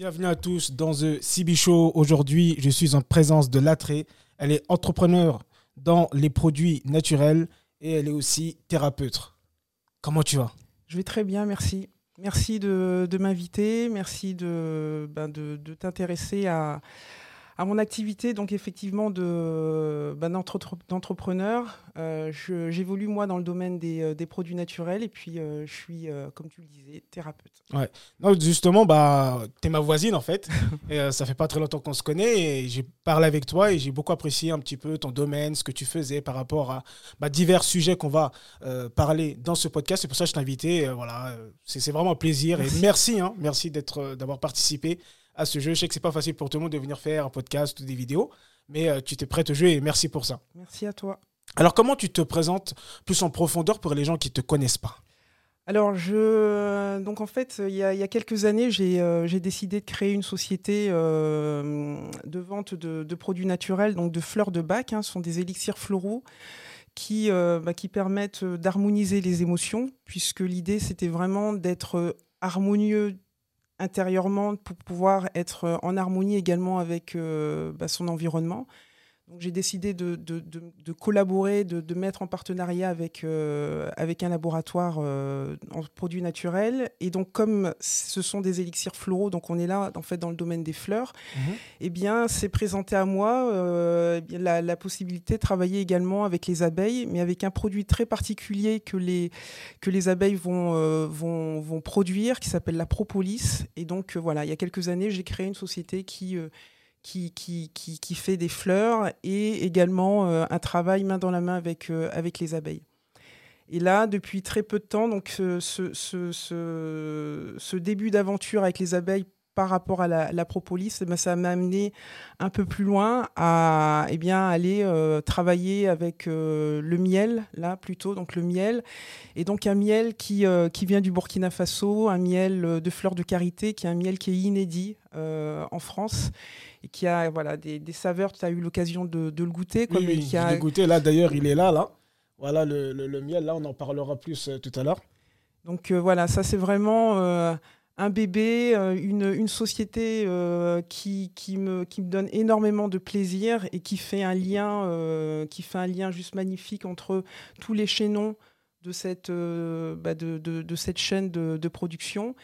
Bienvenue à tous dans The CB. Aujourd'hui, je suis en présence de Latré. Elle est entrepreneur dans les produits naturels et elle est aussi thérapeute. Comment tu vas? Je vais très bien, merci. Merci de, m'inviter, merci de, ben de t'intéresser à, à mon activité, donc effectivement de bah, d'entrepreneur, euh, j'évolue moi dans le domaine des, euh, des produits naturels et puis euh, je suis, comme tu le disais, thérapeute. Ouais. Non, justement, bah, tu es ma voisine en fait. et, ça fait pas très longtemps qu'on se connaît et j'ai parlé avec toi et j'ai beaucoup apprécié un petit peu ton domaine, ce que tu faisais par rapport à bah, divers sujets qu'on va parler dans ce podcast. C'est pour ça que je t'ai invité. voilà, c'est vraiment un plaisir merci. et merci, hein, merci d'être d'avoir participé à ce jeu. Je sais que c'est pas facile pour tout le monde de venir faire un podcast ou des vidéos, mais euh, tu t'es prête au jeu et merci pour ça. Merci à toi. Alors, comment tu te présentes plus en profondeur pour les gens qui ne te connaissent pas? Alors, je, donc en fait, il y a, quelques années, j'ai euh, décidé de créer une société euh, de vente de, produits naturels, donc de fleurs de bac. Hein, ce sont des élixirs floraux qui, bah, qui permettent d'harmoniser les émotions, puisque l'idée, c'était vraiment d'être harmonieux intérieurement pour pouvoir être euh, en harmonie également avec euh, bah, son environnement j'ai décidé de, collaborer, de, mettre en partenariat avec, euh, avec un laboratoire euh, en produits naturels. Et donc comme ce sont des élixirs floraux, donc on est là en fait dans le domaine des fleurs, mhm. eh bien c'est présenté à moi euh, eh la, possibilité de travailler également avec les abeilles, mais avec un produit très particulier que les, que les abeilles vont, vont, vont produire, qui s'appelle la propolis. Et donc voilà, il y a quelques années, j'ai créé une société qui qui, fait des fleurs et également euh, un travail main dans la main avec, euh, avec les abeilles. Et là, depuis très peu de temps, donc ce, début d'aventure avec les abeilles par rapport à la, propolis, eh ben, ça m'a amené un peu plus loin à eh aller euh, travailler avec le miel, là plutôt, donc le miel. Et donc un miel qui, qui vient du Burkina Faso, un miel de fleurs de karité, qui est un miel qui est inédit en France et qui a voilà, des, des saveurs. Tu as eu l'occasion de, de, le goûter. Comme oui, qui a... goûté. Là, d'ailleurs, il est là, là. Voilà, le, le, miel, là, on en parlera plus euh, tout à l'heure. Donc euh, voilà, ça, c'est vraiment euh, un bébé, une, une société qui, qui, me, qui me donne énormément de plaisir et qui fait un lien, qui fait un lien juste magnifique entre tous les chaînons de cette, bah de, de, de, cette chaîne de, de production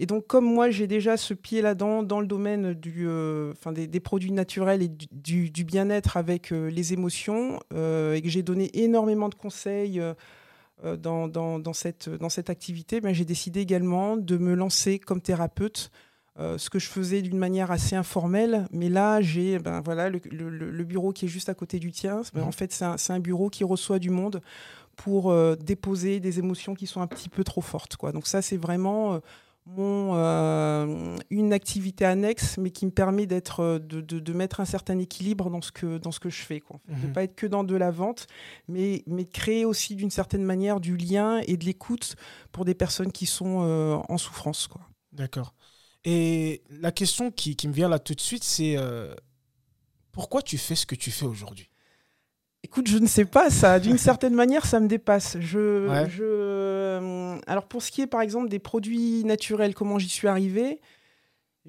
et donc, comme moi, j'ai déjà ce pied là-dedans, dans le domaine du, euh, des, produits naturels et du, bien-être avec euh, les émotions, euh, et que j'ai donné énormément de conseils dans, dans, cette, dans cette activité, ben, j'ai décidé également de me lancer comme thérapeute. ce que je faisais d'une manière assez informelle, mais là j'ai ben, voilà, le, bureau qui est juste à côté du tien. Ben, en fait, c'est un, un, bureau qui reçoit du monde pour déposer des émotions qui sont un petit peu trop fortes. Quoi. Donc ça, c'est vraiment mon, euh, une activité annexe, mais qui me permet d'être, euh, de, de, mettre un certain équilibre dans ce que, dans ce que je fais. Quoi, De ne mhm. pas être que dans de la vente, mais, mais créer aussi d'une certaine manière du lien et de l'écoute pour des personnes qui sont euh, en souffrance. Quoi. D'accord. Et la question qui, qui, me vient là tout de suite, c'est pourquoi tu fais ce que tu fais aujourd'hui? Écoute, je ne sais pas, ça, d'une certaine manière, ça me dépasse. Je, je, euh, alors pour ce qui est par exemple des produits naturels, comment j'y suis arrivée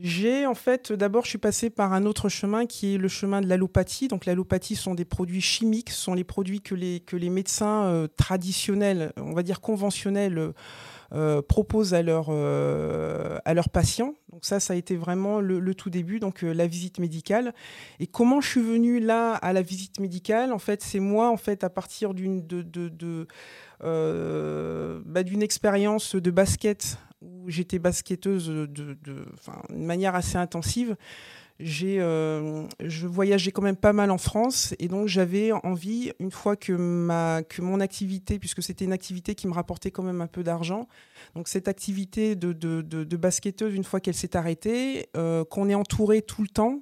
j'ai en fait, d'abord, je suis passée par un autre chemin qui est le chemin de l'allopathie. Donc, l'allopathie sont des produits chimiques, sont les produits que les, que les médecins euh, traditionnels, on va dire conventionnels, euh, proposent à, leur, euh, à leurs patients. Donc ça, ça a été vraiment le, tout début, donc euh, la visite médicale. Et comment je suis venue là à la visite médicale? En fait, c'est moi, en fait, à partir d'une bah, expérience de basket où j'étais basketteuse de, de, manière assez intensive j'ai, euh, je voyageais quand même pas mal en France et donc j'avais envie, une fois que, ma, que mon activité, puisque c'était une activité qui me rapportait quand même un peu d'argent, donc cette activité de, de, de, basketteuse, une fois qu'elle s'est arrêtée, euh, qu'on est entouré tout le temps,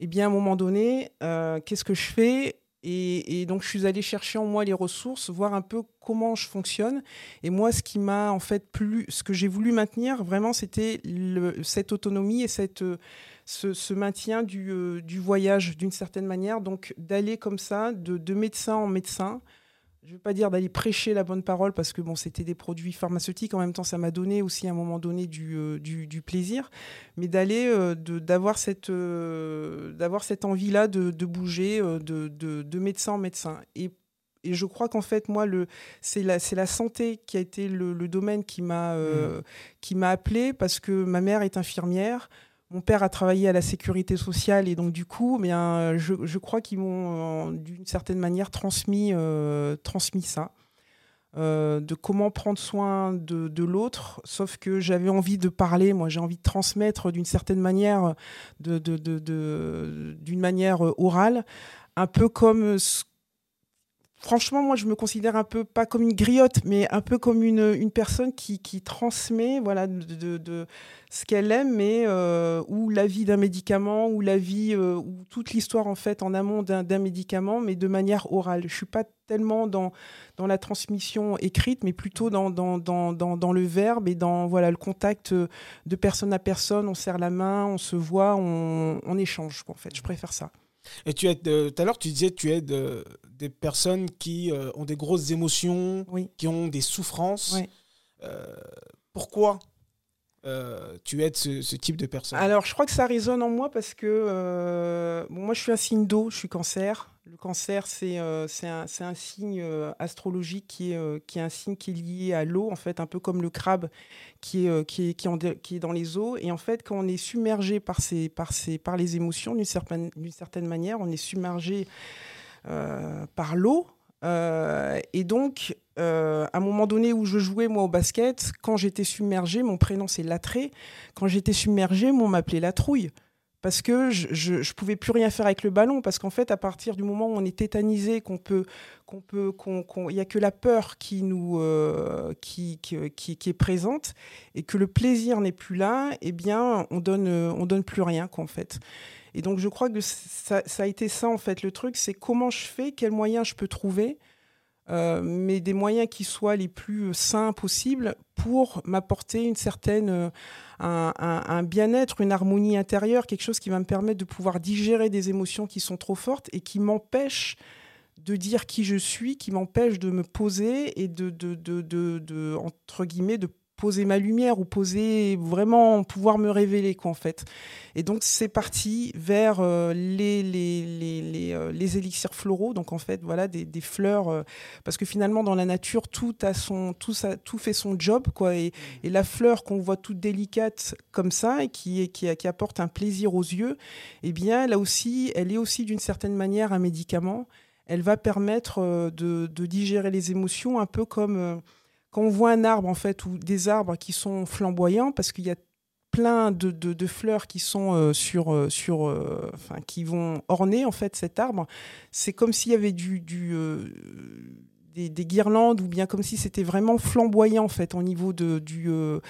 et eh bien à un moment donné, euh, qu'est-ce que je fais? Et, donc, je suis allée chercher en moi les ressources, voir un peu comment je fonctionne. Et moi, ce qui m'a en fait plus, ce que j'ai voulu maintenir vraiment, c'était cette autonomie et cette, ce, maintien du, du voyage d'une certaine manière. Donc, d'aller comme ça, de, de médecin en médecin. je veux pas dire d'aller prêcher la bonne parole parce que bon, c'était des produits pharmaceutiques. En même temps, ça m'a donné aussi à un moment donné du, euh, du, plaisir, mais d'aller, euh, d'avoir cette, euh, d'avoir cette envie-là de, de, bouger de, de, de, médecin en médecin. Et, et je crois qu'en fait, moi, c'est la, la santé qui a été le, le domaine qui m'a, mmh. qui m'a appelé parce que ma mère est infirmière. Mon père a travaillé à la sécurité sociale et donc du coup, bien, je, crois qu'ils m'ont d'une certaine manière transmis, euh, ça. Euh, de comment prendre soin de, l'autre, sauf que j'avais envie de parler, moi j'ai envie de transmettre d'une certaine manière, d'une manière orale, un peu comme ce franchement, moi, je me considère un peu, pas comme une griotte, mais un peu comme une, une personne qui, qui transmet voilà, de, de, ce qu'elle aime, mais euh, ou la vie d'un médicament, ou la vie, euh, ou toute l'histoire, en fait, en amont d'un médicament, mais de manière orale. Je suis pas tellement dans, dans la transmission écrite, mais plutôt dans, dans, dans, dans, le verbe et dans voilà, le contact de personne à personne. On serre la main, on se voit, on, on échange, en fait. Je préfère ça. Et tu aides, euh, tout à l'heure, tu disais tu aides euh, des personnes qui euh, ont des grosses émotions, qui ont des souffrances. pourquoi tu aides ce, type de personnes Alors, je crois que ça résonne en moi parce que bon, moi, je suis un signe d'eau, je suis cancer. Le cancer, c'est euh, un, signe euh, astrologique qui est, euh, un signe qui est lié à l'eau, en fait, un peu comme le crabe qui est, dans les eaux. Et en fait, quand on est submergé par les émotions, d'une certaine, certaine manière, on est submergé par l'eau. et donc, à un moment donné où je jouais, moi, au basket, quand j'étais submergé, mon prénom, c'est Latré. Quand j'étais submergé, on m'appelait La Trouille. Parce que je ne pouvais plus rien faire avec le ballon. Parce qu'en fait à partir du moment où on est tétanisé qu'on peut qu'on peut il y a que la peur qui nous euh, qui, qui, qui, est présente. Et que le plaisir n'est plus là eh bien on donne on donne plus rien qu'en fait. Et donc je crois que ça, ça, a été ça en fait le truc. C'est comment je fais quels moyens je peux trouver euh, mais des moyens qui soient les plus sains possibles pour m'apporter une certaine euh, un, bien-être, une harmonie intérieure, quelque chose qui va me permettre de pouvoir digérer des émotions qui sont trop fortes et qui m'empêchent de dire qui je suis, qui m'empêche de me poser et de, de, de, de, entre guillemets, de poser ma lumière ou poser vraiment pouvoir me révéler quoi en fait. Et donc c'est parti vers euh, les, les, les, les, euh, les, élixirs floraux, donc en fait voilà des, des fleurs, euh, parce que finalement dans la nature tout a son tout ça tout fait son job quoi et, mmh. et la fleur qu'on voit toute délicate comme ça et qui, qui, qui apporte un plaisir aux yeux, eh bien là aussi elle est aussi d'une certaine manière un médicament. Elle va permettre de, de digérer les émotions un peu comme quand on voit un arbre, en fait, ou des arbres qui sont flamboyants, parce qu'il y a plein de, de, fleurs qui sont euh, sur, euh, sur euh, qui vont orner en fait cet arbre. C'est comme s'il y avait du, du des, guirlandes ou bien comme si c'était vraiment flamboyant en fait au niveau de, euh,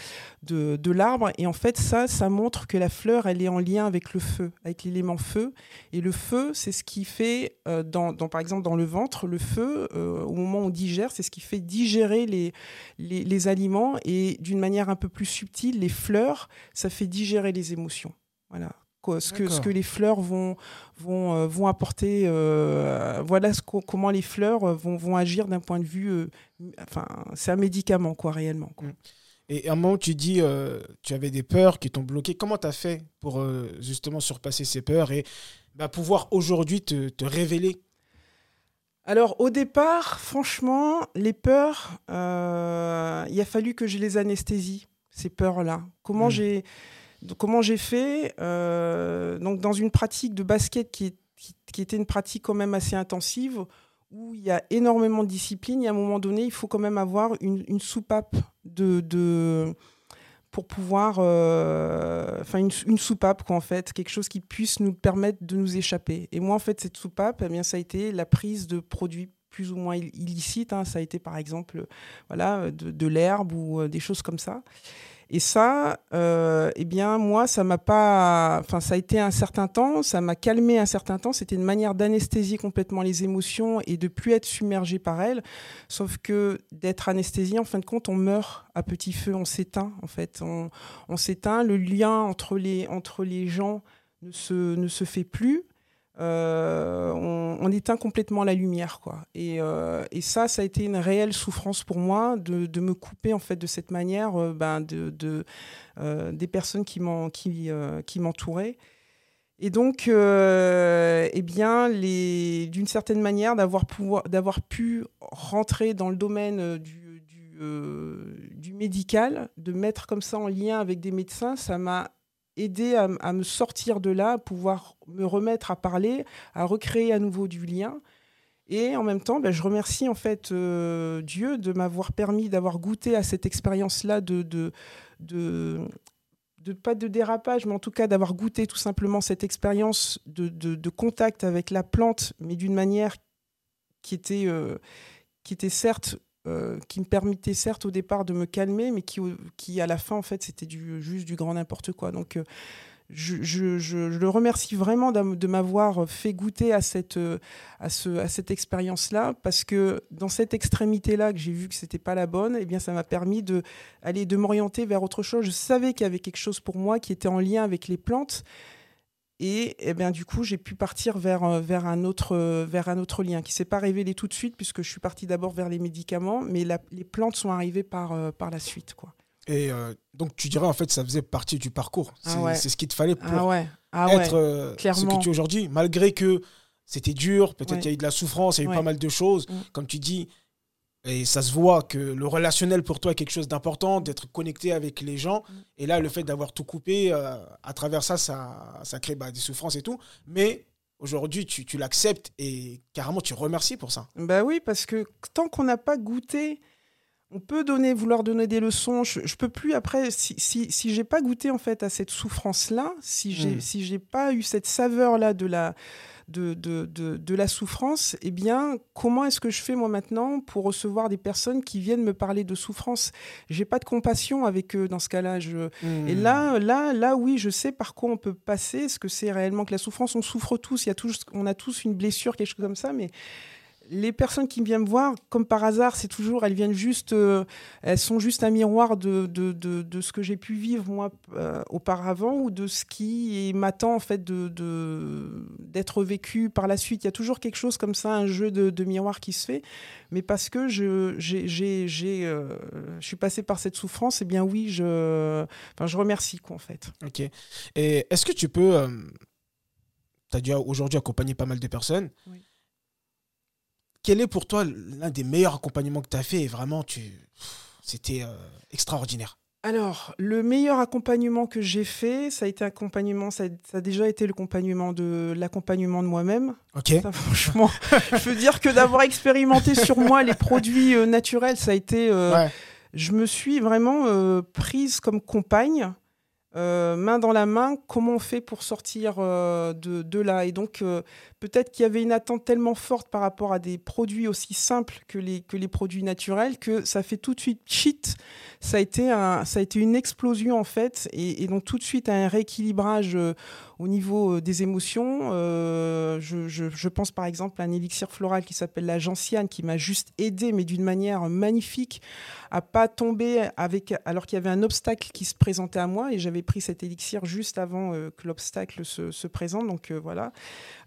de, de l'arbre. Et en fait, ça, ça montre que la fleur, elle est en lien avec le feu, avec l'élément feu. Et le feu, c'est ce qui fait, euh, dans, dans, par exemple dans le ventre, le feu, euh, au moment où on digère, c'est ce qui fait digérer les, les, les aliments. Et d'une manière un peu plus subtile, les fleurs, ça fait digérer les émotions. Voilà ce que, ce que les fleurs vont, vont, euh, vont apporter. Euh, voilà ce comment les fleurs euh, vont, vont agir d'un point de vue. enfin, c'est un médicament, quoi, réellement. Mm. Et à un moment, tu dis, tu avais des peurs qui t'ont bloqué. Comment tu as fait pour justement surpasser ces peurs et bah, pouvoir aujourd'hui te, te, révéler? Alors au départ, franchement, les peurs, il a fallu que je les anesthésie, ces peurs-là. Comment mm. j'ai comment j'ai fait euh, donc Dans une pratique de basket qui, était une pratique quand même assez intensive, où il y a énormément de discipline, et à un moment donné, il faut quand même avoir une, soupape de, pour pouvoir. Euh, enfin, une, soupape, quoi, en fait, quelque chose qui puisse nous permettre de nous échapper. Et moi, en fait, cette soupape, eh bien, ça a été la prise de produits plus ou moins illicites. Hein. Ça a été, par exemple, voilà, de, de l'herbe ou euh, des choses comme ça. Et ça, euh, eh bien, moi, ça m'a pas. Enfin, ça a été un certain temps, ça m'a calmé un certain temps. C'était une manière d'anesthésier complètement les émotions et de plus être submergé par elles. Sauf que d'être anesthésié, en fin de compte, on meurt à petit feu, on s'éteint, en fait. On, s'éteint. Le lien entre les, entre les gens ne se, ne se fait plus. on, éteint complètement la lumière. Quoi. Et, et, ça, ça a été une réelle souffrance pour moi de, me couper en fait de cette manière ben, de, de des personnes qui m'entouraient. Et donc, euh, eh bien, d'une certaine manière, d'avoir pu rentrer dans le domaine euh, euh, du, médical, de mettre comme ça en lien avec des médecins, ça m'a aidé à, me sortir de là, pouvoir me remettre à parler, à recréer à nouveau du lien. Et en même temps, ben, je remercie en fait Dieu de m'avoir permis d'avoir goûté à cette expérience-là de, de, de pas de dérapage, mais en tout cas d'avoir goûté tout simplement cette expérience de, contact avec la plante, mais d'une manière qui était, euh, qui était certes, euh, qui me permettait certes au départ de me calmer, mais qui, qui à la fin en fait c'était juste du grand n'importe quoi. Donc euh, je, le remercie vraiment de, m'avoir fait goûter à cette, à ce, à cette expérience-là, parce que dans cette extrémité-là, que j'ai vu que c'était pas la bonne, eh bien, ça m'a permis de, aller, de m'orienter vers autre chose. Je savais qu'il y avait quelque chose pour moi qui était en lien avec les plantes. Et, eh bien, du coup, j'ai pu partir vers, vers, un autre, vers un autre lien qui ne s'est pas révélé tout de suite, puisque je suis partie d'abord vers les médicaments, mais les plantes sont arrivées par, par la suite. Quoi. Et euh, donc, tu dirais, en fait, ça faisait partie du parcours. Ah c'est ce qu'il te fallait pour ah ah être euh, ce que tu es aujourd'hui. Malgré que c'était dur, peut-être qu'il y a eu de la souffrance, il y a eu pas mal de choses. Mm. Comme tu dis, et ça se voit que le relationnel pour toi est quelque chose d'important, d'être connecté avec les gens. Et là, le fait d'avoir tout coupé, euh, à travers ça, ça, ça crée bah, des souffrances et tout. Mais aujourd'hui, tu, tu l'acceptes et carrément, tu remercies pour ça. Bah oui, parce que tant qu'on n'a pas goûté on peut donner, vouloir donner des leçons. Je, je peux plus après, si, si, si j'ai pas goûté en fait à cette souffrance-là, si j'ai hmm. si j'ai pas eu cette saveur-là de la de, de, de, la souffrance, eh bien, comment est-ce que je fais moi maintenant pour recevoir des personnes qui viennent me parler de souffrance? J'ai pas de compassion avec eux dans ce cas-là. Je... Et hmm. là, là, là, oui, je sais par quoi on peut passer. Ce que c'est réellement que la souffrance On souffre tous. Il y a tous, on a tous une blessure, quelque chose comme ça, mais les personnes qui viennent me voir, comme par hasard, c'est toujours, elles viennent juste, euh, elles sont juste un miroir de, de, de, ce que j'ai pu vivre moi euh, auparavant ou de ce qui m'attend en fait de, d'être vécu par la suite. Il y a toujours quelque chose comme ça, un jeu de, miroir qui se fait, mais parce que je, j'ai, euh, je suis passé par cette souffrance, et eh bien oui, je, enfin, je remercie quoi en fait. Ok. Et est-ce que tu peux, tu as dû aujourd'hui accompagner pas mal de personnes. Oui quel est pour toi l'un des meilleurs accompagnements que tu as fait et vraiment tu c'était euh, extraordinaire? Alors, le meilleur accompagnement que j'ai fait, ça a été accompagnement, ça a, déjà été l'accompagnement de l'accompagnement de moi-même. Ok. franchement, je veux dire que d'avoir expérimenté sur moi les produits euh, naturels, ça a été. Euh, je me suis vraiment prise comme compagne. Main dans la main, comment on fait pour sortir de, de, là? Et donc, peut-être qu'il y avait une attente tellement forte par rapport à des produits aussi simples que les, produits naturels que ça fait tout de suite cheat. Ça a été, une explosion en fait, et, donc tout de suite un rééquilibrage euh, au niveau euh, des émotions. Euh, je, pense par exemple à un élixir floral qui s'appelle la gentiane qui m'a juste aidé, mais d'une manière magnifique, à pas tomber avec, alors qu'il y avait un obstacle qui se présentait à moi, et j'avais pris cet élixir juste avant que l'obstacle se, se, présente. Donc voilà.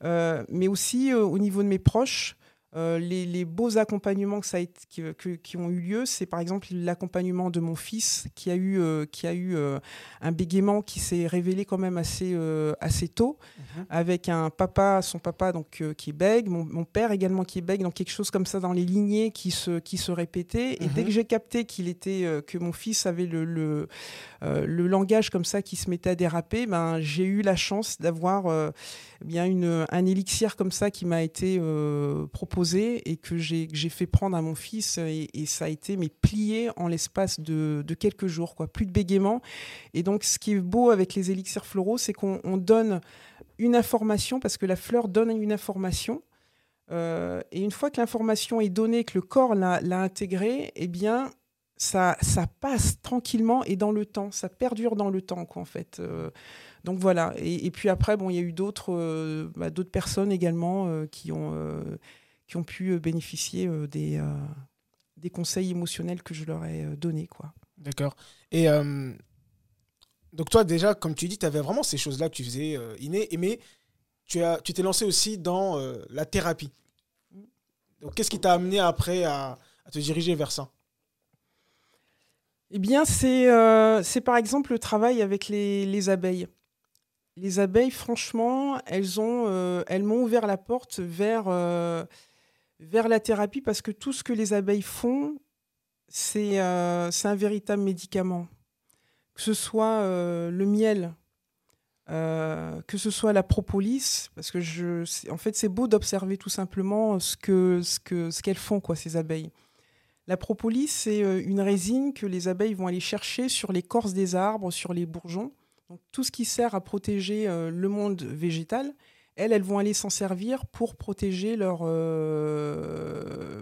Euh, mais aussi euh, au niveau de mes proches. Euh, les, beaux accompagnements que ça a qui, ont eu lieu, c'est par exemple l'accompagnement de mon fils qui a eu, qui a eu un bégaiement qui s'est révélé quand même assez, assez tôt, mhm. avec un papa, son papa donc qui est bègue, mon, père également qui est bègue, donc quelque chose comme ça dans les lignées qui se, qui se répétait. Et dès mhm. que j'ai capté qu'il était, que mon fils avait le, le, le, langage comme ça qui se mettait à déraper, ben, j'ai eu la chance d'avoir bien une, un élixir comme ça qui m'a été euh, et que j'ai fait prendre à mon fils et, ça a été mais plié en l'espace de, quelques jours, quoi. plus de bégaiement. Et donc ce qui est beau avec les élixirs floraux, c'est qu'on donne une information parce que la fleur donne une information. Euh, et une fois que l'information est donnée, que le corps l'a intégrée, eh bien, ça, passe tranquillement et dans le temps, ça perdure dans le temps, quoi, en fait. Euh, donc voilà. Et, puis après, bon, il y a eu d'autres euh, bah, d'autres personnes également qui, ont, qui ont pu bénéficier des, des conseils émotionnels que je leur ai donnés. Quoi. D'accord. Et donc toi, déjà, comme tu dis, tu avais vraiment ces choses-là que tu faisais inné, mais tu as, tu t'es lancé aussi dans euh, la thérapie. Donc, qu'est-ce qui t'a amené après à, te diriger vers ça? Eh bien, c'est, euh, par exemple le travail avec les, les, abeilles. Les abeilles, franchement, elles, ont, euh, elles m'ont ouvert la porte vers, vers la thérapie parce que tout ce que les abeilles font, c'est, c'est un véritable médicament. Que ce soit le miel, euh, que ce soit la propolis, parce que je, en fait, c'est beau d'observer tout simplement ce ce que ce qu'elles font quoi ces abeilles. La propolis, c'est euh, une résine que les abeilles vont aller chercher sur l'écorce des arbres, sur les bourgeons. Donc, tout ce qui sert à protéger euh, le monde végétal, elles, vont aller s'en servir pour protéger leur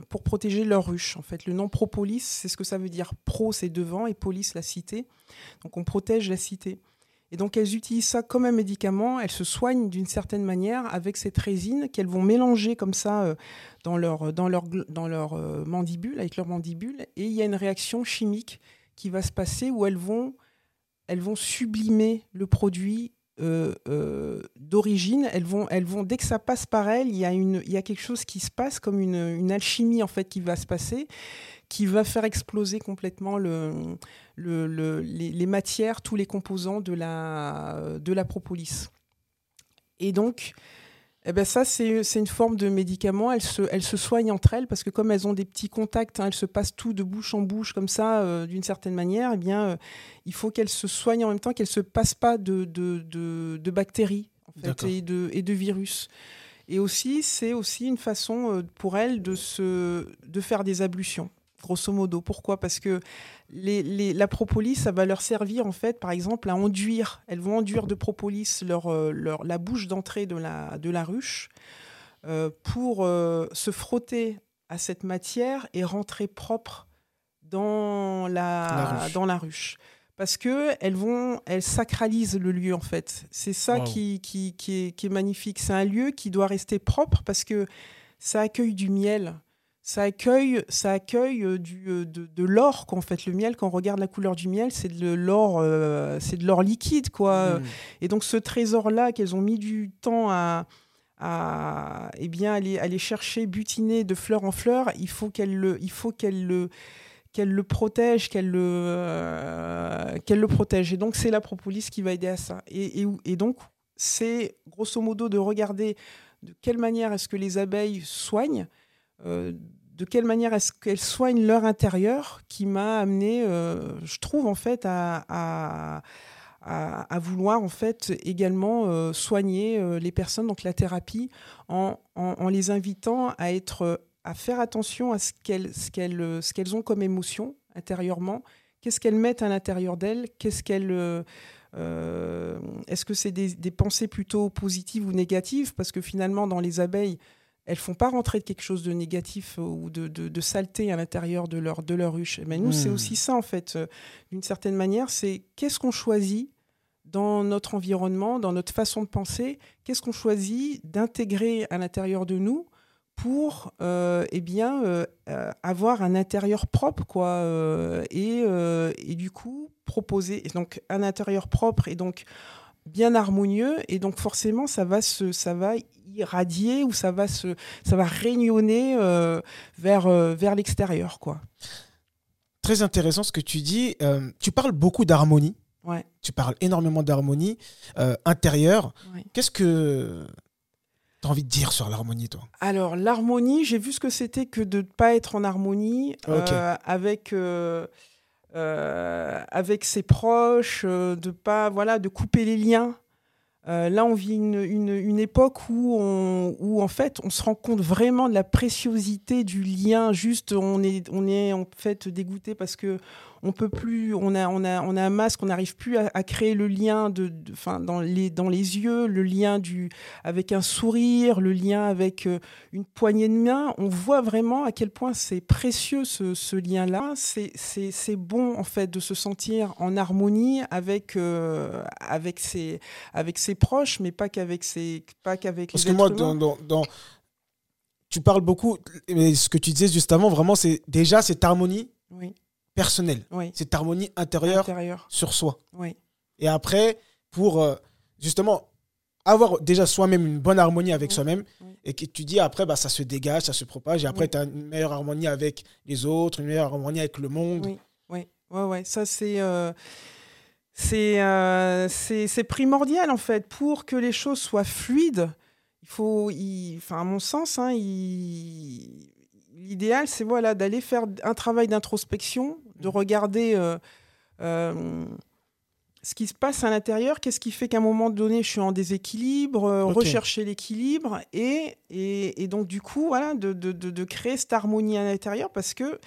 pour protéger ruche. En fait, le nom propolis, c'est ce que ça veut dire. Pro, c'est devant, et polis, la cité. Donc, on protège la cité. Et donc elles utilisent ça comme un médicament, elles se soignent d'une certaine manière avec cette résine qu'elles vont mélanger comme ça euh, dans leur, dans leur, dans leur euh, mandibule, avec leur mandibule, et il y a une réaction chimique qui va se passer où elles vont, elles vont sublimer le produit euh, d'origine. Elles vont, elles vont, dès que ça passe par elles, il y a, y a quelque chose qui se passe, comme une, une alchimie en fait qui va se passer qui va faire exploser complètement le, le, les, matières, tous les composants de la, de la propolis. Et donc, eh ben ça, c'est une forme de médicament. Elles se, elles se soignent entre elles parce que comme elles ont des petits contacts, hein, elles se passent tout de bouche en bouche comme ça, euh, d'une certaine manière, eh bien, euh, il faut qu'elles se soignent en même temps, qu'elles ne se passent pas de, de, de, bactéries en fait, et, de, et de virus. Et aussi, c'est aussi une façon euh, pour elles de, se, de faire des ablutions grosso modo. Pourquoi? Parce que les, la propolis, ça va leur servir, en fait, par exemple, à enduire. Elles vont enduire de propolis leur, euh, leur la bouche d'entrée de la, de la ruche euh, pour euh, se frotter à cette matière et rentrer propre dans la, dans la ruche. Parce que elles vont, elles sacralisent le lieu en fait. C'est ça qui, qui, qui, est, qui est magnifique. C'est un lieu qui doit rester propre parce que ça accueille du miel ça accueille, ça accueille euh, du, euh, de, l'or. En fait, le miel, quand on regarde la couleur du miel, c'est de l'or, euh, c'est de l'or liquide, quoi. Mmh. Et donc, ce trésor-là qu'elles ont mis du temps à, à, eh bien, aller, aller chercher, butiner de fleur en fleur, il faut qu'elle le, il faut qu'elle le, qu'elle le protège, qu'elle le, qu'elle le protège. Et donc, c'est la propolis qui va aider à ça. Et, et, et donc, c'est grosso modo de regarder de quelle manière est-ce que les abeilles soignent de quelle manière est-ce qu'elles soignent leur intérieur qui m'a amené, euh, je trouve en fait, à, vouloir en fait également euh, soigner euh, les personnes, donc la thérapie, en, les invitant à être, à faire attention à ce qu'elles, ont comme émotion intérieurement, qu'est-ce qu'elles mettent à l'intérieur d'elles, qu'est-ce qu'elles est-ce que c'est des, pensées plutôt positives ou négatives? Parce que finalement, dans les abeilles, elles font pas rentrer quelque chose de négatif ou de, de, saleté à l'intérieur de leur, de leur ruche. Mais nous, c'est hmm. aussi ça, en fait, euh, d'une certaine manière, c'est qu'est-ce qu'on choisit dans notre environnement, dans notre façon de penser, qu'est-ce qu'on choisit d'intégrer à l'intérieur de nous pour euh, eh bien, euh, avoir un intérieur propre quoi, et, et, du coup proposer donc un intérieur propre et donc bien harmonieux et donc forcément ça va se ça va irradier ou ça va se ça va rayonner euh, vers euh, vers l'extérieur quoi. Très intéressant ce que tu dis. Euh, tu parles beaucoup d'harmonie. Ouais. Tu parles énormément d'harmonie intérieure. Qu'est-ce que tu as envie de dire sur l'harmonie, toi? Alors, l'harmonie, j'ai vu ce que c'était que de ne pas être en harmonie avec avec ses proches, euh, de pas voilà, de couper les liens. Euh, là, on vit une, une, une époque où, on, où, en fait, on se rend compte vraiment de la préciosité du lien. Juste, on est, on est en fait dégoûté parce que on peut plus, on a, on a, on a un masque, on n'arrive plus à, créer le lien de, enfin, dans les, dans les yeux, le lien du, avec un sourire, le lien avec euh, une poignée de main. On voit vraiment à quel point c'est précieux ce, ce lien-là. C'est, bon en fait de se sentir en harmonie avec, euh, avec ses, avec ses proches, mais pas qu'avec ses, pas qu'avec. Parce que moi, dans, dans, dans tu parles beaucoup, mais ce que tu disais juste avant, vraiment, c'est déjà cette harmonie. Oui personnel, cette harmonie intérieure, sur soi. Et après, pour euh, justement avoir déjà soi-même une bonne harmonie avec Oui, soi-même oui. et que tu dis après, bah, ça se dégage, ça se propage et après, Oui. tu as une meilleure harmonie avec les autres, une meilleure harmonie avec le monde. Oui, oui, ouais, ouais. Ça, c'est. euh, c'est, euh, c'est primordial en fait pour que les choses soient fluides. Il faut, il- enfin à mon sens, hein, il- l'idéal c'est voilà d'aller faire un travail d'introspection, de Mhm. regarder euh, euh, ce qui se passe à l'intérieur, qu'est-ce qui fait qu'à un moment donné je suis en déséquilibre, euh, rechercher l'équilibre et, et, et donc du coup voilà de, de, de, de créer cette harmonie à l'intérieur parce que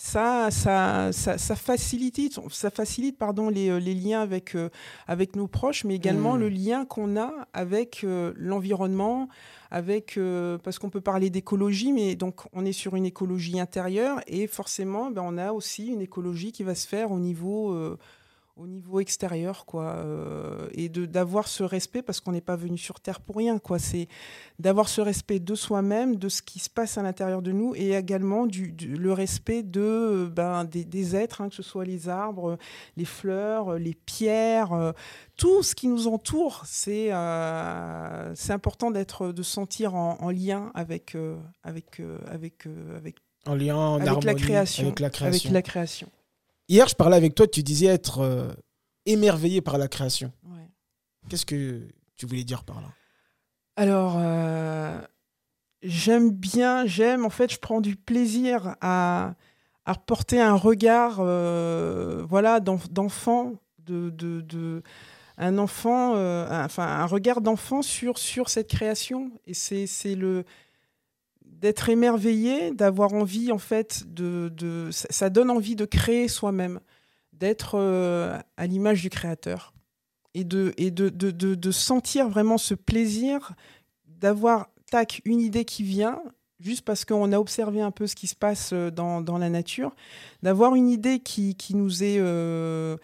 ça, ça, ça, ça facilite, ça facilite pardon, les, euh, les liens avec, euh, avec nos proches, mais également Mm. le lien qu'on a avec euh, l'environnement, avec euh, parce qu'on peut parler d'écologie, mais donc on est sur une écologie intérieure et forcément, ben, on a aussi une écologie qui va se faire au niveau au niveau extérieur, quoi, euh, et de d'avoir ce respect parce qu'on n'est pas venu sur terre pour rien, quoi. C'est d'avoir ce respect de soi-même, de ce qui se passe à l'intérieur de nous, et également du, du- le respect de euh, ben, des, des êtres, hein, que ce soit les arbres, les fleurs, les pierres, euh, tout ce qui nous entoure. C'est euh, c'est important d'être, de se sentir en, en lien avec avec avec avec, En lien, en avec la création, Avec la avec création. la création. Hier, je parlais avec toi, tu disais être euh, émerveillé par la création. Ouais. Qu'est-ce que tu voulais dire par là? Alors, euh, j'aime bien, j'aime, en fait, je prends du plaisir à, à porter un regard, euh, voilà, d'enf- d'enfant, de, de, de- un enfant, enfin, un regard d'enfant sur, sur cette création. Et c'est c'est le d'être émerveillé, d'avoir envie, en fait, de, de ça, donne envie de créer soi-même, d'être euh, à l'image du créateur et de, et de, de, de, sentir vraiment ce plaisir d'avoir, tac, une idée qui vient, juste parce qu'on a observé un peu ce qui se passe euh, dans, dans la nature, d'avoir une idée qui, qui nous est, euh,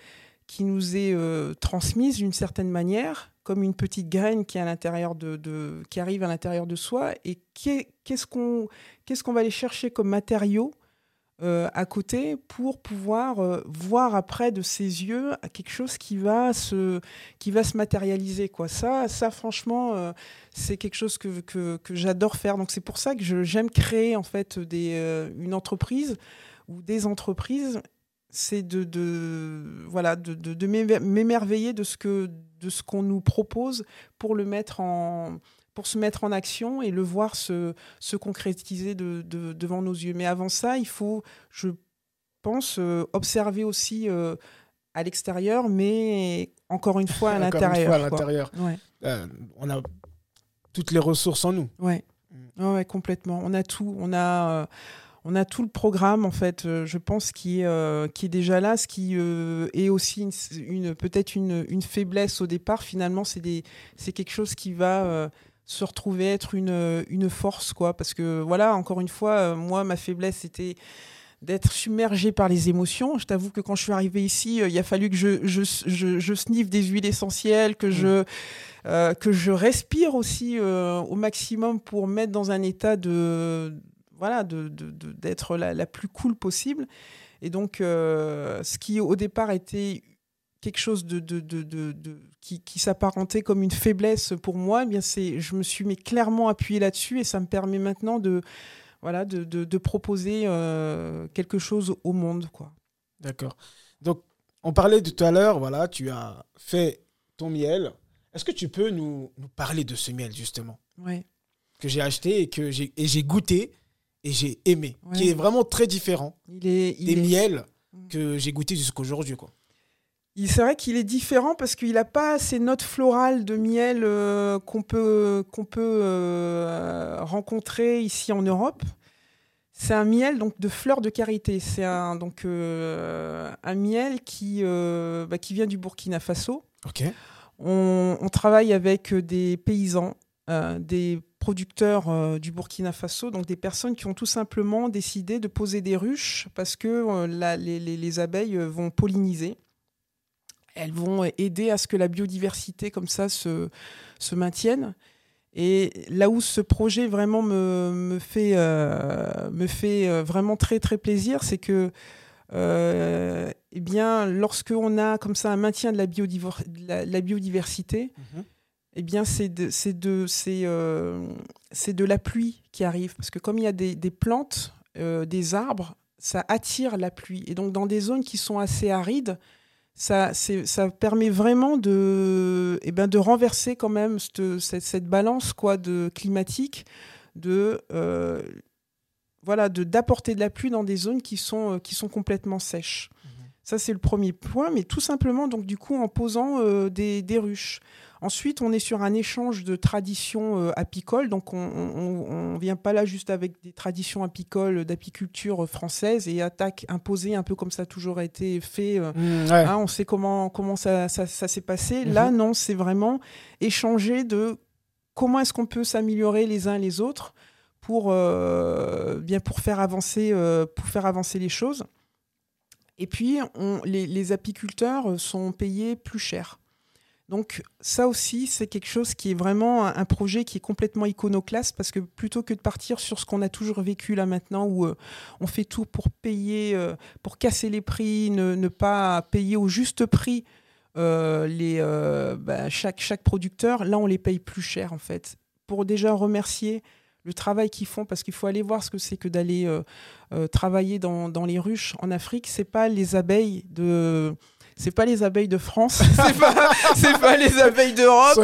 qui nous est transmise d'une certaine manière, comme une petite graine qui, arrive à l'intérieur de soi, et qu'est- qu'est-ce qu'on va aller chercher comme matériau euh, à côté pour pouvoir euh, voir après de ses yeux quelque chose qui va se, matérialiser. Quoi. Ça, ça franchement, euh, c'est quelque chose que, j'adore faire. Donc c'est pour ça que j'aime créer en fait des, une entreprise ou des entreprises. C'est de, de, voilà, de, de, de m'émer- m'émerveiller de ce que de ce qu'on nous propose pour le mettre en pour se mettre en action et le voir se, se concrétiser de, de- devant nos yeux. Mais avant ça, il faut, je pense, euh, observer aussi euh, à l'extérieur, mais encore une fois à Encore une l'intérieur. fois, à l'intérieur. Ouais, Euh, on a toutes les ressources en nous. ouais. Ouais, ouais, complètement. On a tout. On a, euh, on a tout le programme, en fait, euh, je pense, qui est, euh, qui est déjà là. Ce qui euh, est aussi une, une- peut-être une, une faiblesse au départ, finalement, c'est des- c'est quelque chose qui va euh, se retrouver être une, une force, quoi. Parce que, voilà, encore une fois, moi, ma faiblesse, c'était d'être submergé par les émotions. Je t'avoue que quand je suis arrivée ici, euh, il a fallu que je, je, je, je sniffe des huiles essentielles, que, je, euh, que je respire aussi euh, au maximum pour mettre dans un état de voilà de, de- de- d'être la, la plus cool possible. Et donc, euh, ce qui au départ était quelque chose de, de, de, de- de- qui, qui s'apparentait comme une faiblesse pour moi, eh bien c'est, je me suis mais clairement appuyé là-dessus et ça me permet maintenant de, voilà, de, de, de proposer euh, quelque chose au monde. Quoi. D'accord. Donc, on parlait tout à l'heure, voilà, tu as fait ton miel. Est-ce que tu peux nous, nous parler de ce miel, justement, Ouais. que j'ai acheté et que j'ai, et j'ai goûté et j'ai aimé, Ouais. qui est vraiment très différent Il est, il des est- miels Mm. que j'ai goûté jusqu'aujourd'hui, quoi. Il- C'est vrai qu'il est différent parce qu'il n'a pas ces notes florales de miel euh, qu'on peut, qu'on peut euh, rencontrer ici en Europe. C'est un miel donc de fleurs de karité. C'est un, donc, euh, un miel qui, bah, qui vient du Burkina Faso. Ok. On, on travaille avec des paysans, des producteurs euh, du Burkina Faso, donc des personnes qui ont tout simplement décidé de poser des ruches parce que euh, les, les- les abeilles euh, vont polliniser. Elles vont aider à ce que la biodiversité comme ça se, maintienne. Et là où ce projet vraiment me, fait, me fait vraiment très très plaisir, c'est que eh bien, lorsqu'on a comme ça un maintien de la biodiversité, Mhm. Eh bien, c'est de, de, euh, de la pluie qui arrive. Parce que comme il y a des, des plantes, euh, des arbres, ça attire la pluie. Et donc, dans des zones qui sont assez arides, ça, ça permet vraiment de, eh ben, de renverser quand même cette, cette, balance quoi, de climatique, de, euh, voilà, d'apporter de la pluie dans des zones qui sont, qui sont complètement sèches. Mmh. Ça, c'est le premier point, mais tout simplement, donc, du coup, en posant des, des ruches. Ensuite, on est sur un échange de traditions euh, apicoles. Donc, on ne vient pas là juste avec des traditions apicoles d'apiculture française et attaque imposée, un peu comme ça a toujours été fait. Euh, mmh, hein, on sait comment, comment ça, s'est passé. Là, mmh. non, c'est vraiment échanger de comment est-ce qu'on peut s'améliorer les uns les autres pour, euh, bien pour, faire avancer, pour faire avancer les choses. Et puis, les apiculteurs sont payés plus cher. Donc ça aussi, c'est quelque chose qui est vraiment un, projet qui est complètement iconoclaste parce que plutôt que de partir sur ce qu'on a toujours vécu là maintenant où euh, on fait tout pour payer, euh, pour casser les prix, ne, pas payer au juste prix euh, les, bah, chaque, chaque producteur, là on les paye plus cher en fait. Pour déjà remercier le travail qu'ils font, parce qu'il faut aller voir ce que c'est que d'aller travailler dans, dans, les ruches en Afrique. C'est pas les abeilles de c'est pas les abeilles de France, c'est pas, pas les abeilles d'Europe.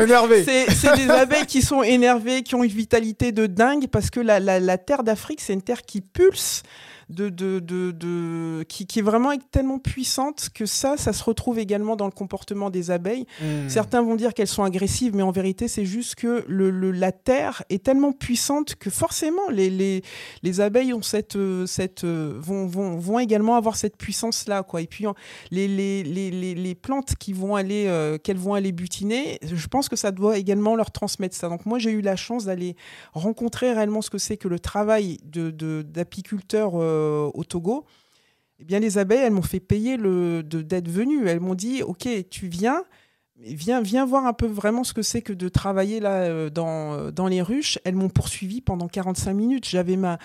C'est des abeilles qui sont énervées, qui ont une vitalité de dingue parce que la, la terre d'Afrique, c'est une terre qui pulse de, de, de, qui, qui, est vraiment tellement puissante que ça, ça se retrouve également dans le comportement des abeilles. Hmm. Certains vont dire qu'elles sont agressives, mais en vérité, c'est juste que le, la terre est tellement puissante que forcément, les, les, les abeilles ont cette, euh, cette, euh, vont, vont, vont également avoir cette puissance-là. Quoi. Et puis, les, les, les, les plantes qui vont aller, euh, qu'elles vont aller butiner, je pense que ça doit également leur transmettre ça. Donc, moi, j'ai eu la chance d'aller rencontrer réellement ce que c'est que le travail d'apiculteur. De, euh, au Togo, eh bien, les abeilles, elles m'ont fait payer le, d'être venues. Elles m'ont dit, OK, tu viens, viens, voir un peu vraiment ce que c'est que de travailler là euh, dans, euh, dans les ruches. Elles m'ont poursuivi pendant 45 minutes. J'avais ma,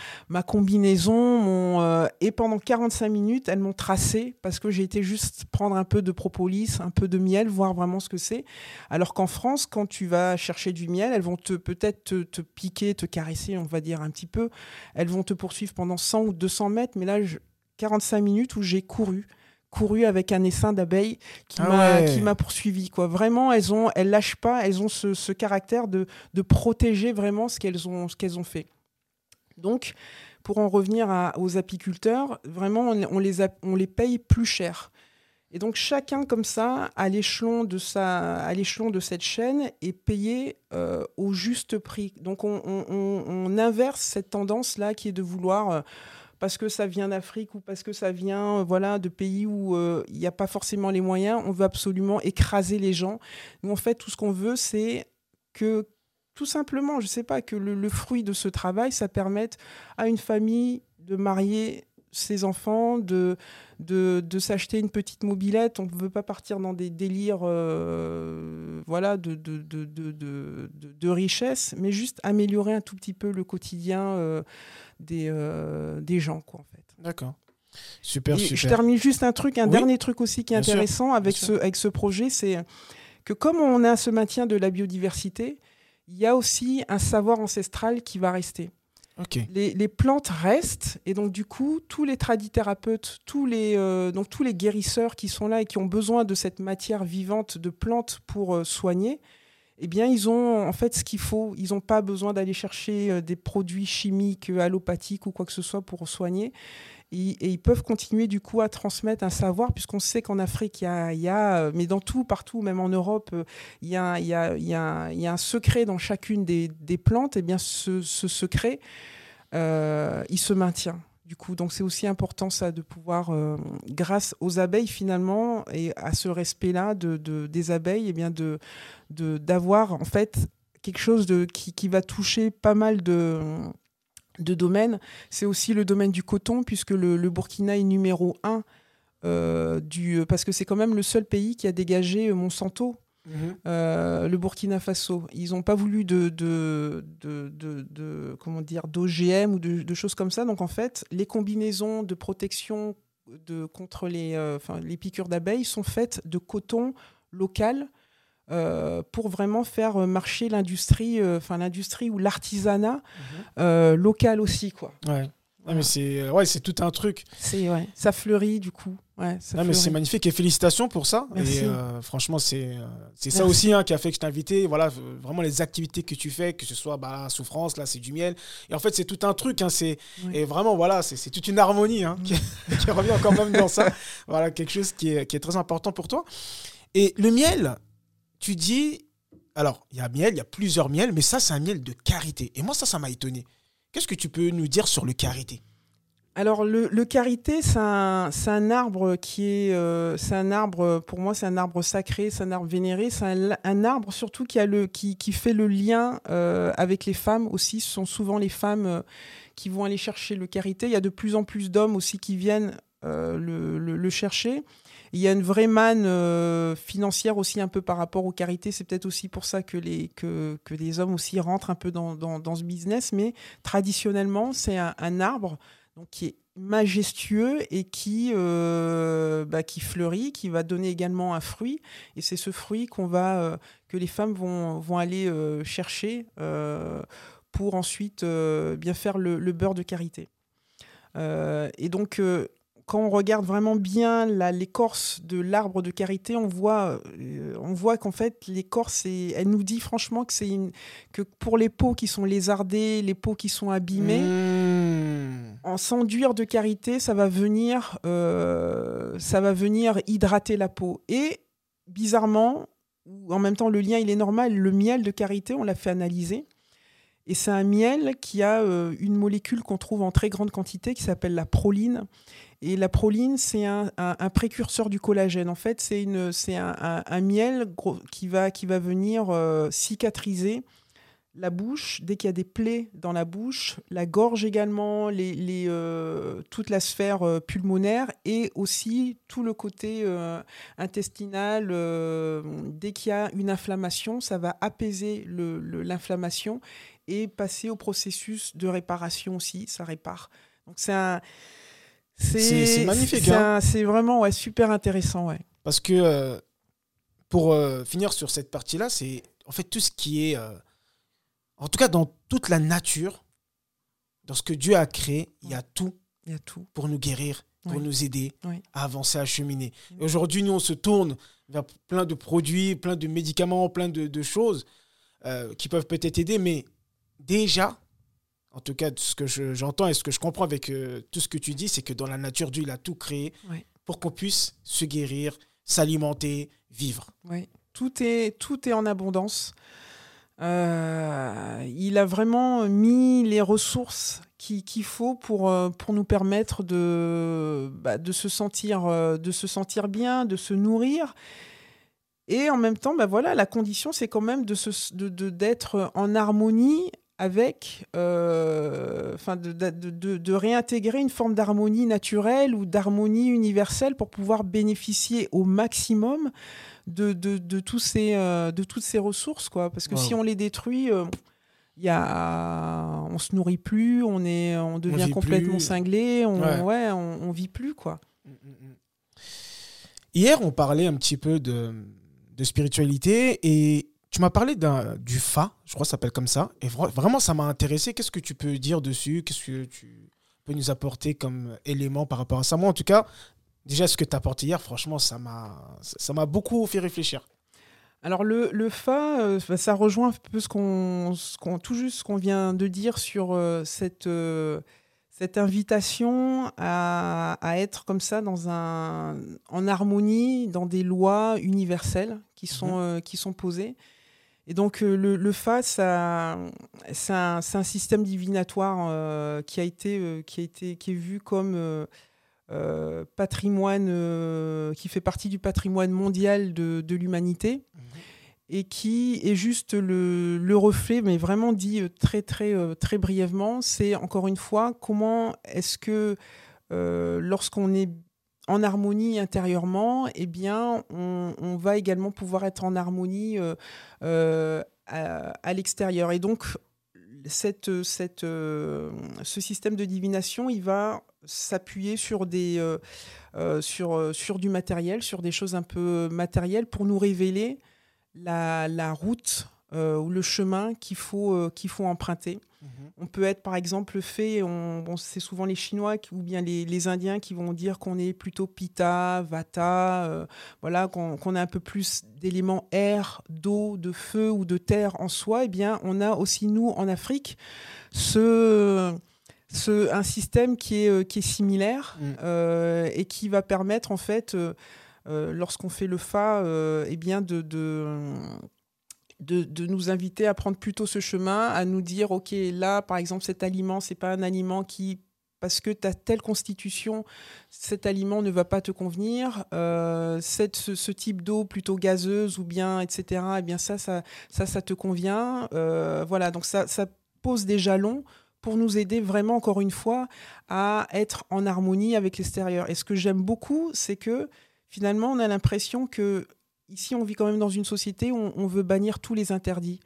combinaison mon, et pendant 45 minutes, elles m'ont tracé parce que j'ai été juste prendre un peu de propolis, un peu de miel, voir vraiment ce que c'est. Alors qu'en France, quand tu vas chercher du miel, elles vont peut-être te, te, piquer, te caresser, on va dire un petit peu. Elles vont te poursuivre pendant 100 ou 200 mètres, mais là, 45 minutes où j'ai couru couru avec un essaim d'abeilles qui ah m'a poursuivi quoi. Vraiment elles ont elles lâchent pas elles ont ce, caractère de, de, protéger vraiment ce qu'elles ont ce qu'elles ont fait. Donc pour en revenir aux apiculteurs vraiment on, les on les paye plus cher. Et donc chacun comme ça à l'échelon de sa à l'échelon de cette chaîne est payé euh, au juste prix. Donc on, on, inverse cette tendance là qui est de vouloir euh, parce que ça vient d'Afrique ou parce que ça vient euh, voilà, de pays où euh, il n'y a pas forcément les moyens. On veut absolument écraser les gens. Nous, en fait, tout ce qu'on veut, c'est que tout simplement, je ne sais pas, que le, fruit de ce travail, ça permette à une famille de marier ses enfants, de, de, de s'acheter une petite mobilette. On ne veut pas partir dans des délires euh, voilà, de, de, de, richesse, mais juste améliorer un tout petit peu le quotidien des, euh, des gens, quoi, en fait. D'accord. Super, super. Je termine juste un truc, un dernier truc aussi qui est intéressant avec, ce, avec ce projet, c'est que comme on a ce maintien de la biodiversité, il y a aussi un savoir ancestral qui va rester. Les, plantes restent et donc du coup tous les tradithérapeutes, tous les euh, donc tous les guérisseurs qui sont là et qui ont besoin de cette matière vivante de plantes pour euh, soigner, eh bien, ils ont en fait ce qu'il faut. Ils n'ont pas besoin d'aller chercher euh, des produits chimiques, allopathiques ou quoi que ce soit pour soigner. Et, ils peuvent continuer du coup à transmettre un savoir, puisqu'on sait qu'en Afrique, il y, a, euh, mais dans tout, partout, même en Europe, il y, a, un secret dans chacune des, plantes. Et bien, ce, secret, il se maintient. Du coup, donc c'est aussi important ça de pouvoir, grâce aux abeilles finalement et à ce respect-là de, des abeilles, et bien de d'avoir en fait quelque chose de, qui, qui, va toucher pas mal de, de domaines. C'est aussi le domaine du coton, puisque le, Burkina est numéro un, euh, du, parce que c'est quand même le seul pays qui a dégagé Monsanto. Mhm. Euh, le Burkina Faso. Ils n'ont pas voulu de, de, de, de, comment dire d'OGM ou de, choses comme ça. Donc en fait, les combinaisons de protection de, contre les, euh, les piqûres d'abeilles sont faites de coton local pour vraiment faire marcher l'industrie, enfin l'industrie ou l'artisanat mhm. local aussi, quoi. Ouais. mais c'est ouais, c'est tout un truc. C'est ouais, ça fleurit du coup. Ouais, mais c'est magnifique et félicitations pour ça. Et euh, franchement, c'est euh, c'est ça aussi hein, qui a fait que je t'ai invité. Voilà, vraiment les activités que tu fais, que ce soit bah, souffrance, là c'est du miel. Et en fait, c'est tout un truc. Hein, c'est et vraiment voilà, c'est toute une harmonie hein, qui, qui, revient quand même dans ça. Voilà, quelque chose qui est, qui est très important pour toi. Et le miel, tu dis, alors il y a miel, il y a plusieurs miels, mais ça c'est un miel de karité. Et moi ça, ça m'a étonné. Qu'est-ce que tu peux nous dire sur le karité? Alors le, karité, c'est un, arbre qui est, euh, c'est un arbre pour moi, c'est un arbre sacré, c'est un arbre vénéré, c'est un, arbre surtout qui a le, qui fait le lien euh, avec les femmes aussi. Ce sont souvent les femmes euh, qui vont aller chercher le karité. Il y a de plus en plus d'hommes aussi qui viennent le, le, chercher. Il y a une vraie manne financière aussi un peu par rapport au karité. C'est peut-être aussi pour ça que les, que, que hommes aussi rentrent un peu dans, dans, ce business. Mais traditionnellement, c'est un, arbre donc qui est majestueux et qui, euh, bah, qui fleurit, qui va donner également un fruit. Et c'est ce fruit qu'on va, euh, que les femmes vont, vont aller euh, chercher pour ensuite bien faire le, le, beurre de karité. et donc, quand on regarde vraiment bien l'écorce de l'arbre de karité, on voit, euh, on voit qu'en fait, l'écorce, elle nous dit franchement que que pour les peaux qui sont lézardées, les peaux qui sont abîmées, mmh. en s'enduire de karité, ça va venir, euh, ça va venir hydrater la peau. Et bizarrement, en même temps, le lien il est normal. Le miel de karité, on l'a fait analyser. Et c'est un miel qui a euh, une molécule qu'on trouve en très grande quantité qui s'appelle la proline. Et la proline, c'est un, précurseur du collagène. En fait, c'est un, miel qui va, qui va venir euh, cicatriser la bouche, dès qu'il y a des plaies dans la bouche, la gorge également, euh, toute la sphère pulmonaire et aussi tout le côté intestinal. dès qu'il y a une inflammation, ça va apaiser l'inflammation et passer au processus de réparation aussi, ça répare. Donc c'est un c'est magnifique. Hein. C'est vraiment ouais, super intéressant. Ouais. Parce que euh, pour euh, finir sur cette partie-là, c'est en fait tout ce qui est, euh, en tout cas dans toute la nature, dans ce que Dieu a créé, il y a tout. Il y a tout. Pour nous guérir, pour nous aider à avancer, à cheminer. aujourd'hui, nous, on se tourne vers plein de produits, plein de médicaments, plein de, de choses qui peuvent peut-être aider, mais déjà, en tout cas, ce que j'entends et ce que je comprends avec euh, tout ce que tu dis, c'est que dans la nature, Dieu, il a tout créé pour qu'on puisse se guérir, s'alimenter, vivre. Oui, tout est, tout est en abondance. Euh, il a vraiment mis les ressources qu'il faut pour, euh, pour nous permettre de, bah, de, se sentir, de se sentir bien, de se nourrir. Et en même temps, bah voilà, la condition, c'est quand même d'être de, de, en harmonie avec, euh, enfin, de, de, de, réintégrer une forme d'harmonie naturelle ou d'harmonie universelle pour pouvoir bénéficier au maximum de, de, tous ces, euh, de toutes ces ressources, quoi. Parce que si on les détruit, euh, y a, on se nourrit plus, on est, on devient complètement cinglé, on, ouais. on, vit plus, quoi. Hier, on parlait un petit peu de, de spiritualité et tu m'as parlé du Fa, je crois que ça s'appelle comme ça, et vraiment ça m'a intéressé. Qu'est-ce que tu peux dire dessus? Qu'est-ce que tu peux nous apporter comme élément par rapport à ça? Moi, en tout cas, déjà ce que tu as apporté hier, franchement, ça m'a beaucoup fait réfléchir. Alors le, le Fa, euh, ça rejoint un peu ce qu'on, tout juste ce qu'on vient de dire sur euh, cette, euh, cette invitation à, à, être comme ça dans un, en harmonie, dans des lois universelles qui sont, mhm. qui sont posées. Et donc euh, le, le Fa, c'est un, un, système divinatoire euh, qui a été, euh, qui a été, qui est vu comme patrimoine, qui fait partie du patrimoine mondial de, de l'humanité. Mhm. Et qui est juste le, le, reflet, mais vraiment dit très très très brièvement, c'est encore une fois comment est-ce que lorsqu'on est en harmonie intérieurement, eh bien, on, va également pouvoir être en harmonie euh, euh, à, l'extérieur. Et donc, euh, ce système de divination, il va s'appuyer sur, des, sur, sur du matériel, sur des choses un peu matérielles pour nous révéler la route ou le chemin qu'il faut, qu'il faut emprunter. Mhm. On peut être par exemple fait, on, c'est souvent les Chinois ou bien les, Indiens qui vont dire qu'on est plutôt Pitta, Vata, voilà, qu'on, a un peu plus d'éléments air, d'eau, de feu ou de terre en soi. Eh bien, on a aussi nous en Afrique ce ce, un système qui est, euh, qui est similaire mm. euh, et qui va permettre, en fait, euh, lorsqu'on fait le FA, eh bien de, de, de, nous inviter à prendre plutôt ce chemin, à nous dire, OK, là, par exemple, cet aliment, c'est pas un aliment qui parce que tu as telle constitution, cet aliment ne va pas te convenir, cette, ce, type d'eau plutôt gazeuse ou bien, etc., eh bien ça, ça, ça, ça te convient. voilà, donc ça, ça pose des jalons pour nous aider vraiment, encore une fois, à être en harmonie avec l'extérieur. Et ce que j'aime beaucoup, c'est que finalement, on a l'impression que ici, on vit quand même dans une société où on, veut bannir tous les interdits.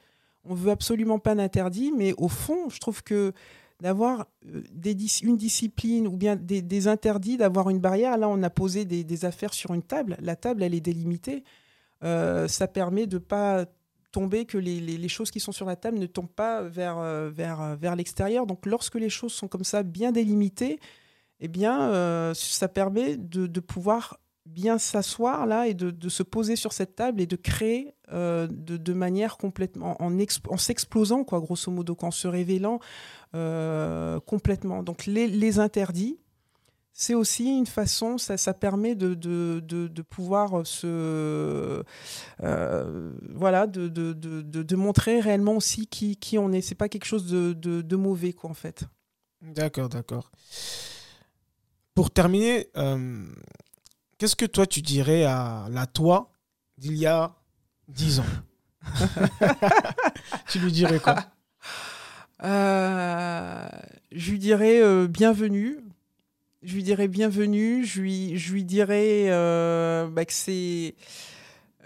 On veut absolument pas d'interdits, mais au fond, je trouve que d'avoir euh, une discipline ou bien des, interdits, d'avoir une barrière. Là, on a posé des, affaires sur une table. La table, elle est délimitée. Euh, ça permet de pas tomber, que les, choses qui sont sur la table ne tombent pas vers, euh, vers, l'extérieur. Donc lorsque les choses sont comme ça bien délimitées, eh bien, ça permet de, pouvoir bien s'asseoir là et de, se poser sur cette table et de créer de, manière complètement en, en s'explosant quoi grosso modo en se révélant complètement donc les, les interdits c'est aussi une façon, ça, ça permet de, de, de, pouvoir se. Euh, voilà, de, de, montrer réellement aussi qui, qui on est. C'est pas quelque chose de, mauvais, quoi, en fait. D'accord, d'accord. Pour terminer, euh, qu'est-ce que toi, tu dirais à la toi d'il y a 10 ans Tu lui dirais quoi euh, Je lui dirais bienvenue. Je lui dirais bienvenue, je lui, je lui dirais euh, bah, que c'est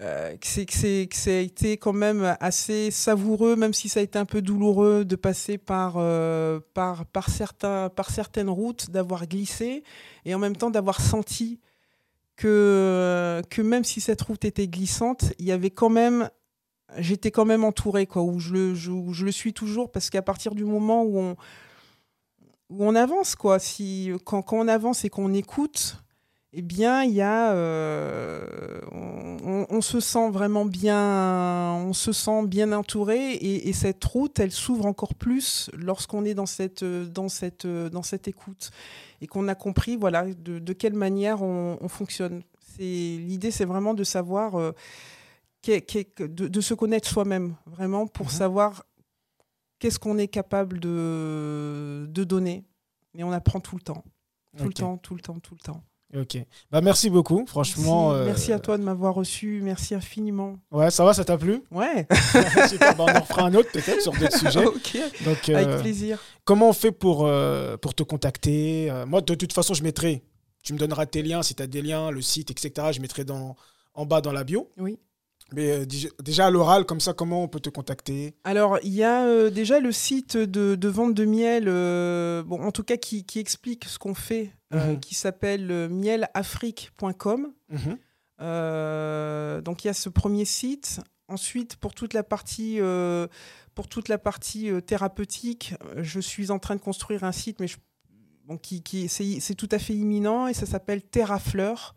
euh, que c'est que ça a été quand même assez savoureux, même si ça a été un peu douloureux de passer par euh, par par certains par certaines routes, d'avoir glissé et en même temps d'avoir senti que que même si cette route était glissante, il y avait quand même j'étais quand même entouré quoi où je le je, je le suis toujours parce qu'à partir du moment où on où on avance, quoi. Si, quand, quand on avance et qu'on écoute, eh bien, il y a, euh, on, se sent vraiment bien, on se sent bien entouré, et, cette route, elle s'ouvre encore plus lorsqu'on est dans cette, dans cette, dans cette écoute et qu'on a compris, voilà, de, quelle manière on, fonctionne. C'est l'idée, c'est vraiment de savoir, euh, de, se connaître soi-même, vraiment pour mhm. savoir qu'est-ce qu'on est capable de, de donner. Et on apprend tout le temps. Tout le temps, tout le temps, tout le temps. Ok. Bah merci beaucoup, franchement. Merci, euh, à toi de m'avoir reçu. Merci infiniment. Ouais, ça va, ça t'a plu? Ouais. Bah, on en fera un autre peut-être sur d'autres sujets. ok. Donc, Avec euh, plaisir. Comment on fait pour, euh, pour te contacter? Moi, de toute façon, je mettrai. Tu me donneras tes liens, si tu as des liens, le site, etc. Je mettrai dans, en bas dans la bio. Oui. Mais euh, déjà à l'oral, comme ça, comment on peut te contacter? Alors, il y a euh, déjà le site de, vente de miel, euh, bon, en tout cas qui, explique ce qu'on fait, mhm. qui s'appelle mielafrique.com. Mhm. donc, il y a ce premier site. Ensuite, pour toute la partie, pour toute la partie thérapeutique, je suis en train de construire un site, mais bon, qui, qui c'est tout à fait imminent et ça s'appelle Terrafleur.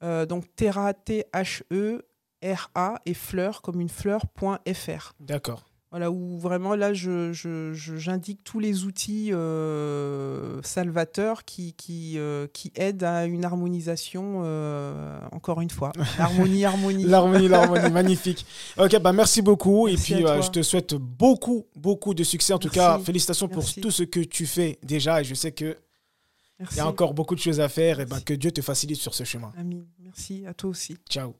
donc Terra, T-H-E, R-A et fleur comme une fleur.fr. D'accord. Voilà, où vraiment là, j'indique je, je, tous les outils euh, salvateurs qui, qui, euh, qui aident à une harmonisation, euh, encore une fois. L'harmonie, harmonie. l'harmonie, l'harmonie, magnifique. Ok, bah merci beaucoup. et puis, je te souhaite beaucoup, beaucoup de succès. En tout cas, félicitations pour tout ce que tu fais déjà. Et je sais que il y a encore beaucoup de choses à faire. Et bah, que Dieu te facilite sur ce chemin. Amis. Merci à toi aussi. Ciao.